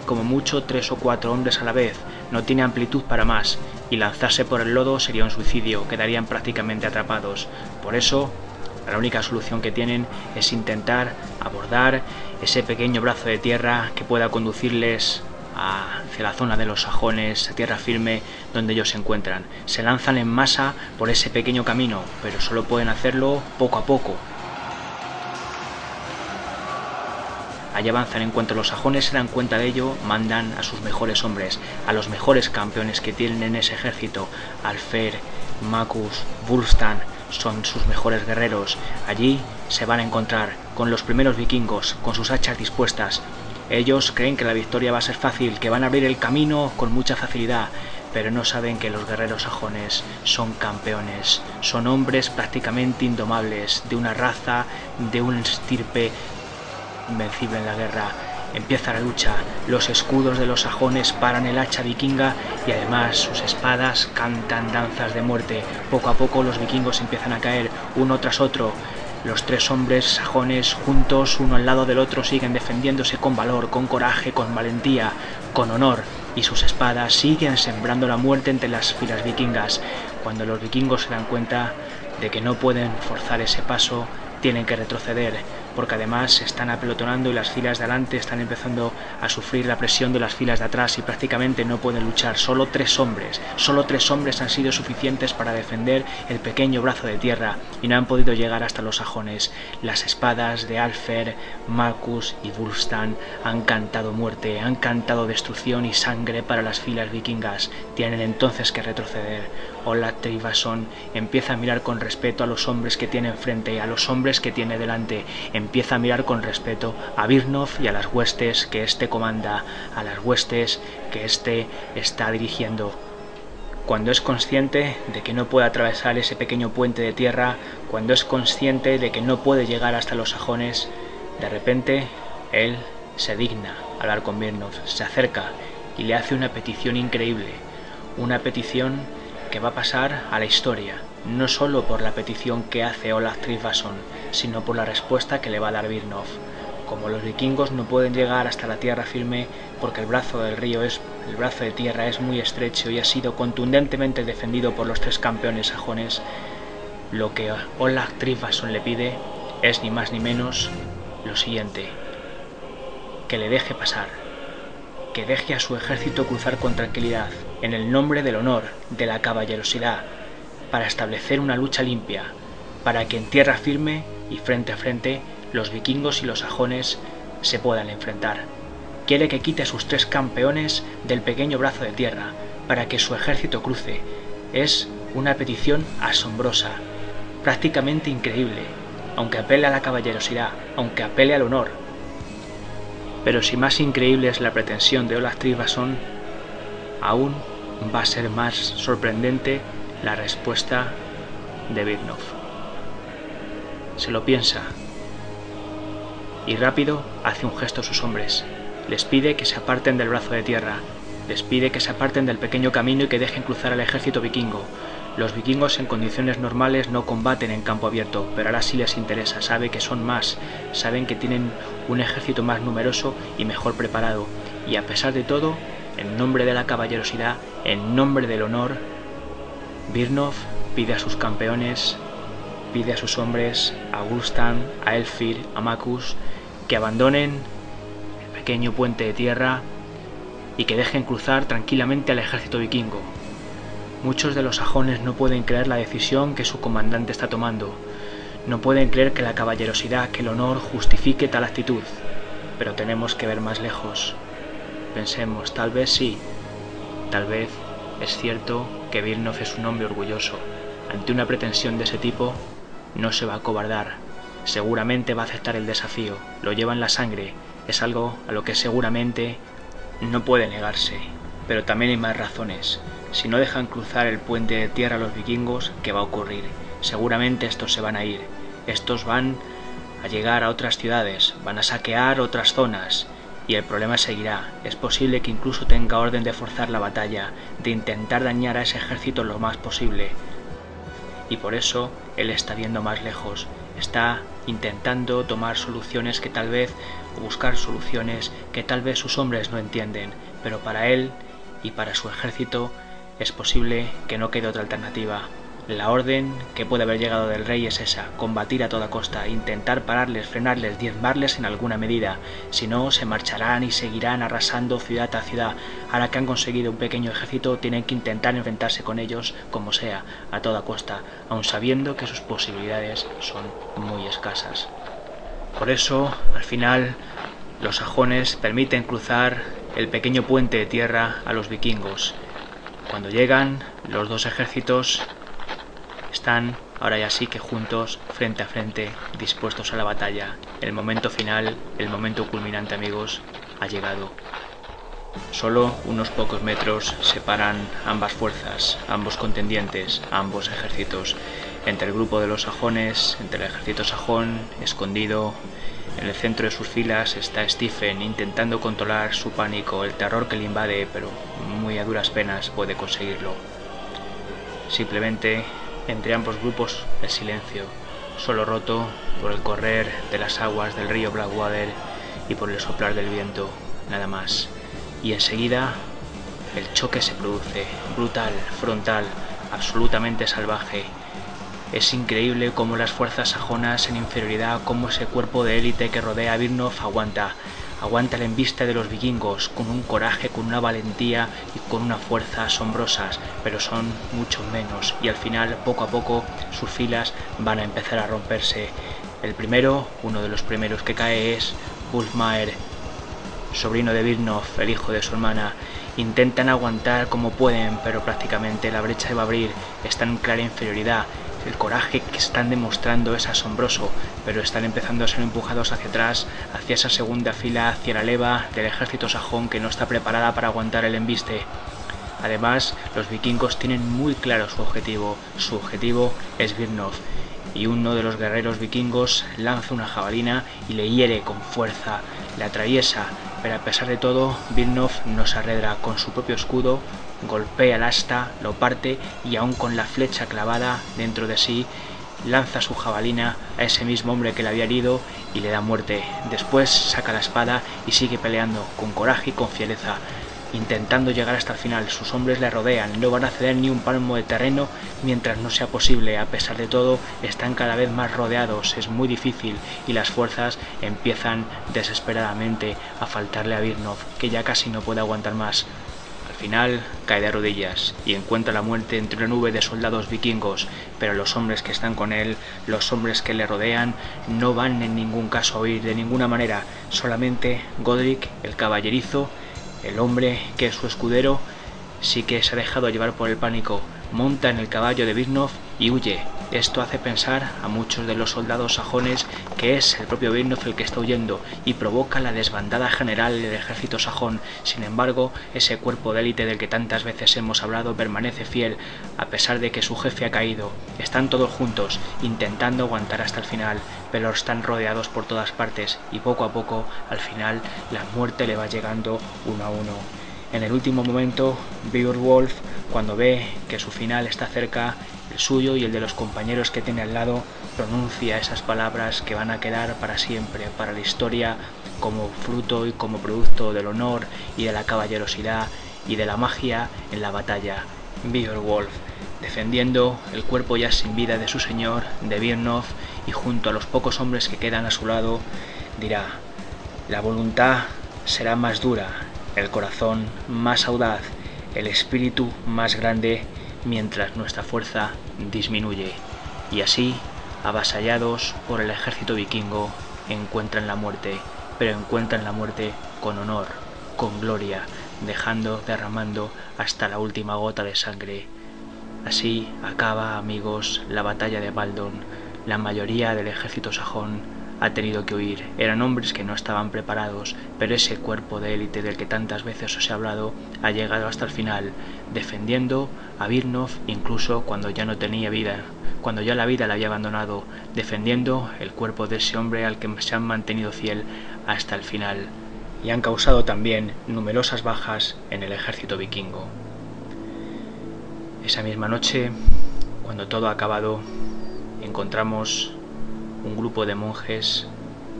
como mucho tres o cuatro hombres a la vez, no tiene amplitud para más, y lanzarse por el lodo sería un suicidio, quedarían prácticamente atrapados. Por eso, la única solución que tienen es intentar abordar ese pequeño brazo de tierra que pueda conducirles hacia la zona de los sajones, a tierra firme donde ellos se encuentran. Se lanzan en masa por ese pequeño camino, pero solo pueden hacerlo poco a poco. Allí avanzan en cuanto los sajones se dan cuenta de ello, mandan a sus mejores hombres, a los mejores campeones que tienen en ese ejército. Alfer, Makus, Wulfstan son sus mejores guerreros. Allí se van a encontrar con los primeros vikingos, con sus hachas dispuestas, ellos creen que la victoria va a ser fácil, que van a abrir el camino con mucha facilidad, pero no saben que los guerreros sajones son campeones, son hombres prácticamente indomables, de una raza, de un estirpe invencible en la guerra. Empieza la lucha, los escudos de los sajones paran el hacha vikinga y además sus espadas cantan danzas de muerte. Poco a poco los vikingos empiezan a caer uno tras otro, los tres hombres sajones juntos, uno al lado del otro, siguen defendiéndose con valor, con coraje, con valentía, con honor, y sus espadas siguen sembrando la muerte entre las filas vikingas. Cuando los vikingos se dan cuenta de que no pueden forzar ese paso, tienen que retroceder porque además se están apelotonando y las filas de adelante están empezando a sufrir la presión de las filas de atrás y prácticamente no pueden luchar. Solo tres hombres, solo tres hombres han sido suficientes para defender el pequeño brazo de tierra y no han podido llegar hasta los sajones. Las espadas de Alfer, Marcus y Wulfstan han cantado muerte, han cantado destrucción y sangre para las filas vikingas. Tienen entonces que retroceder. Olaf Tryggvason empieza a mirar con respeto a los hombres que tiene enfrente, a los hombres que tiene delante. Empieza a mirar con respeto a Birnov y a las huestes que éste comanda, a las huestes que éste está dirigiendo. Cuando es consciente de que no puede atravesar ese pequeño puente de tierra, cuando es consciente de que no puede llegar hasta los sajones, de repente él se digna hablar con Birnov, se acerca y le hace una petición increíble, una petición que va a pasar a la historia, no solo por la petición que hace Olaf Tryggvason, sino por la respuesta que le va a dar Birnov. Como los vikingos no pueden llegar hasta la tierra firme porque el brazo del río es el brazo de tierra es muy estrecho y ha sido contundentemente defendido por los tres campeones sajones, lo que Olaf Tryggvason le pide es ni más ni menos lo siguiente: que le deje pasar, que deje a su ejército cruzar con tranquilidad, en el nombre del honor, de la caballerosidad, para establecer una lucha limpia, para que en tierra firme y frente a frente los vikingos y los sajones se puedan enfrentar. quiere que quite a sus tres campeones del pequeño brazo de tierra para que su ejército cruce. Es una petición asombrosa, prácticamente increíble, aunque apele a la caballerosidad, aunque apele al honor. Pero si más increíble es la pretensión de Olaf Tryggvason, aún va a ser más sorprendente la respuesta de Birnov. Se lo piensa y rápido hace un gesto a sus hombres. Les pide que se aparten del brazo de tierra, les pide que se aparten del pequeño camino y que dejen cruzar al ejército vikingo. Los vikingos en condiciones normales no combaten en campo abierto, pero ahora sí les interesa, sabe que son más, saben que tienen un ejército más numeroso y mejor preparado, y a pesar de todo, en nombre de la caballerosidad, en nombre del honor, Birnov pide a sus campeones, pide a sus hombres, a Gulstan, a Elfir, a Makus, que abandonen el pequeño puente de tierra y que dejen cruzar tranquilamente al ejército vikingo. Muchos de los sajones no pueden creer la decisión que su comandante está tomando. No pueden creer que la caballerosidad, que el honor justifique tal actitud. Pero tenemos que ver más lejos. Pensemos, tal vez sí, tal vez es cierto que Birnov es un hombre orgulloso. Ante una pretensión de ese tipo, no se va a cobardar. Seguramente va a aceptar el desafío. Lo lleva en la sangre. Es algo a lo que seguramente no puede negarse, pero también hay más razones. Si no dejan cruzar el puente de tierra a los vikingos, ¿qué va a ocurrir? Seguramente estos se van a ir. Estos van a llegar a otras ciudades, van a saquear otras zonas, y el problema seguirá. Es posible que incluso tenga orden de forzar la batalla, de intentar dañar a ese ejército lo más posible. Y por eso él está viendo más lejos, está intentando tomar soluciones que tal vez, o buscar soluciones que tal vez sus hombres no entienden, pero para él y para su ejército es posible que no quede otra alternativa. La orden que puede haber llegado del rey es esa, combatir a toda costa, intentar pararles, frenarles, diezmarles en alguna medida, si no se marcharán y seguirán arrasando ciudad a ciudad. Ahora que han conseguido un pequeño ejército, tienen que intentar enfrentarse con ellos como sea, a toda costa, aun sabiendo que sus posibilidades son muy escasas. Por eso, al final, los sajones permiten cruzar el pequeño puente de tierra a los vikingos. Cuando llegan, los dos ejércitos están ahora ya sí que juntos, frente a frente, dispuestos a la batalla. El momento final, el momento culminante amigos, ha llegado. Solo unos pocos metros separan ambas fuerzas, ambos contendientes, ambos ejércitos. Entre el grupo de los sajones, entre el ejército sajón, escondido en el centro de sus filas está Stephen intentando controlar su pánico, el terror que le invade, pero muy a duras penas puede conseguirlo. Simplemente entre ambos grupos el silencio, solo roto por el correr de las aguas del río Blackwater y por el soplar del viento, nada más. Y enseguida el choque se produce, brutal, frontal, absolutamente salvaje. Es increíble cómo las fuerzas sajonas en inferioridad, cómo ese cuerpo de élite que rodea a Birnov aguanta, aguanta la embiste de los vikingos con un coraje, con una valentía y con una fuerza asombrosas, pero son mucho menos y al final, poco a poco, sus filas van a empezar a romperse. El primero, uno de los primeros que cae es Wulfmaer, sobrino de Birnov, el hijo de su hermana. Intentan aguantar como pueden, pero prácticamente la brecha se va a abrir, están en clara inferioridad el coraje que están demostrando es asombroso, pero están empezando a ser empujados hacia atrás, hacia esa segunda fila, hacia la leva del ejército sajón que no está preparada para aguantar el embiste. Además, los vikingos tienen muy claro su objetivo. Su objetivo es Birnov. Y uno de los guerreros vikingos lanza una jabalina y le hiere con fuerza, le atraviesa, pero a pesar de todo, Birnov no se arredra con su propio escudo, golpea el asta, lo parte y aún con la flecha clavada dentro de sí, lanza su jabalina a ese mismo hombre que le había herido y le da muerte. Después saca la espada y sigue peleando con coraje y con fiereza, intentando llegar hasta el final. Sus hombres le rodean, no van a ceder ni un palmo de terreno mientras no sea posible. A pesar de todo, están cada vez más rodeados, es muy difícil y las fuerzas empiezan desesperadamente a faltarle a Birnov, que ya casi no puede aguantar más final cae de rodillas y encuentra la muerte entre una nube de soldados vikingos, pero los hombres que están con él, los hombres que le rodean, no van en ningún caso a huir de ninguna manera, solamente Godric, el caballerizo, el hombre que es su escudero, sí que se ha dejado llevar por el pánico, monta en el caballo de Birnov y huye. Esto hace pensar a muchos de los soldados sajones que es el propio Birnov el que está huyendo y provoca la desbandada general del ejército sajón. Sin embargo, ese cuerpo de élite del que tantas veces hemos hablado permanece fiel a pesar de que su jefe ha caído. Están todos juntos, intentando aguantar hasta el final, pero están rodeados por todas partes y poco a poco, al final, la muerte le va llegando uno a uno. En el último momento, Beowulf, cuando ve que su final está cerca, el suyo y el de los compañeros que tiene al lado, pronuncia esas palabras que van a quedar para siempre, para la historia, como fruto y como producto del honor y de la caballerosidad y de la magia en la batalla. Beowulf, defendiendo el cuerpo ya sin vida de su señor, de Birnov, y junto a los pocos hombres que quedan a su lado, dirá, la voluntad será más dura, el corazón más audaz, el espíritu más grande, mientras nuestra fuerza disminuye. Y así, avasallados por el ejército vikingo, encuentran la muerte, pero encuentran la muerte con honor, con gloria, dejando derramando hasta la última gota de sangre. Así acaba, amigos, la batalla de Baldon. La mayoría del ejército sajón ha tenido que huir. Eran hombres que no estaban preparados, pero ese cuerpo de élite del que tantas veces os he hablado ha llegado hasta el final, defendiendo a Birnov incluso cuando ya no tenía vida, cuando ya la vida la había abandonado, defendiendo el cuerpo de ese hombre al que se han mantenido fiel hasta el final, y han causado también numerosas bajas en el ejército vikingo. Esa misma noche, cuando todo ha acabado, encontramos un grupo de monjes,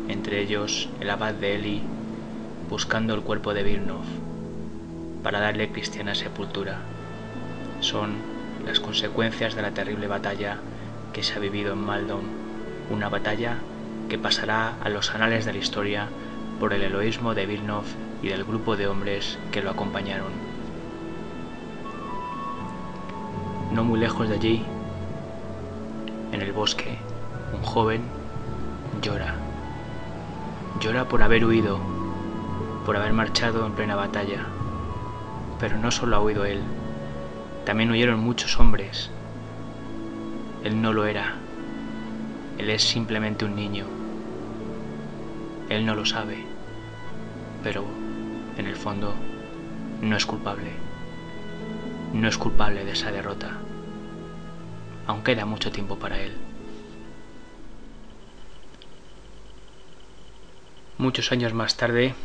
entre ellos el abad de Eli, buscando el cuerpo de Birnov para darle cristiana sepultura. Son las consecuencias de la terrible batalla que se ha vivido en Maldon, una batalla que pasará a los anales de la historia por el heroísmo de Birnov y del grupo de hombres que lo acompañaron. No muy lejos de allí, en el bosque, un joven llora. Llora por haber huido, por haber marchado en plena batalla. Pero no solo ha huido él, también huyeron muchos hombres. Él no lo era. Él es simplemente un niño. Él no lo sabe, pero en el fondo no es culpable. No es culpable de esa derrota. Aún queda mucho tiempo para él. Muchos años más tarde,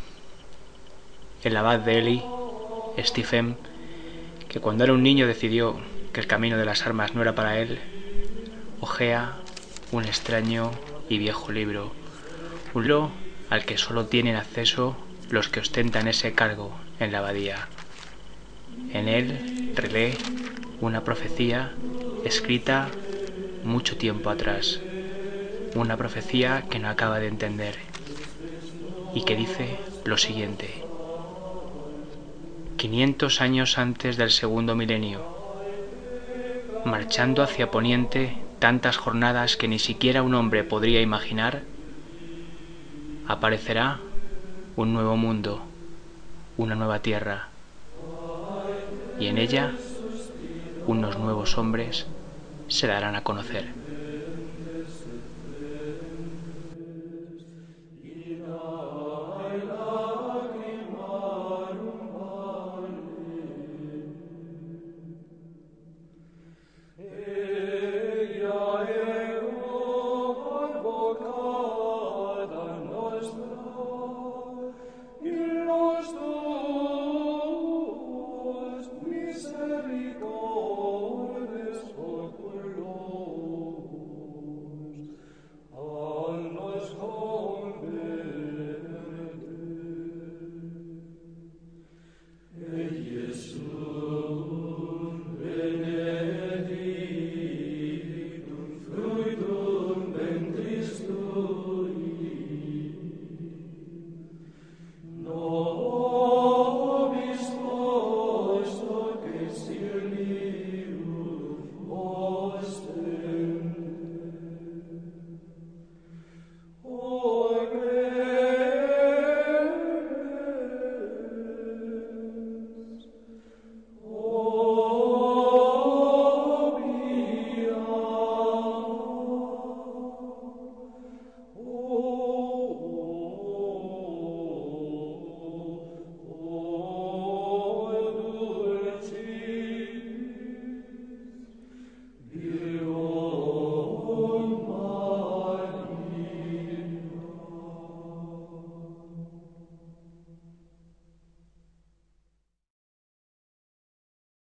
el abad de Eli, Stephen, que cuando era un niño decidió que el camino de las armas no era para él, ojea un extraño y viejo libro, un libro al que solo tienen acceso los que ostentan ese cargo en la abadía. En él relee una profecía escrita mucho tiempo atrás, una profecía que no acaba de entender y que dice lo siguiente. 500 años antes del segundo milenio, marchando hacia poniente tantas jornadas que ni siquiera un hombre podría imaginar, aparecerá un nuevo mundo, una nueva tierra, y en ella unos nuevos hombres se darán a conocer.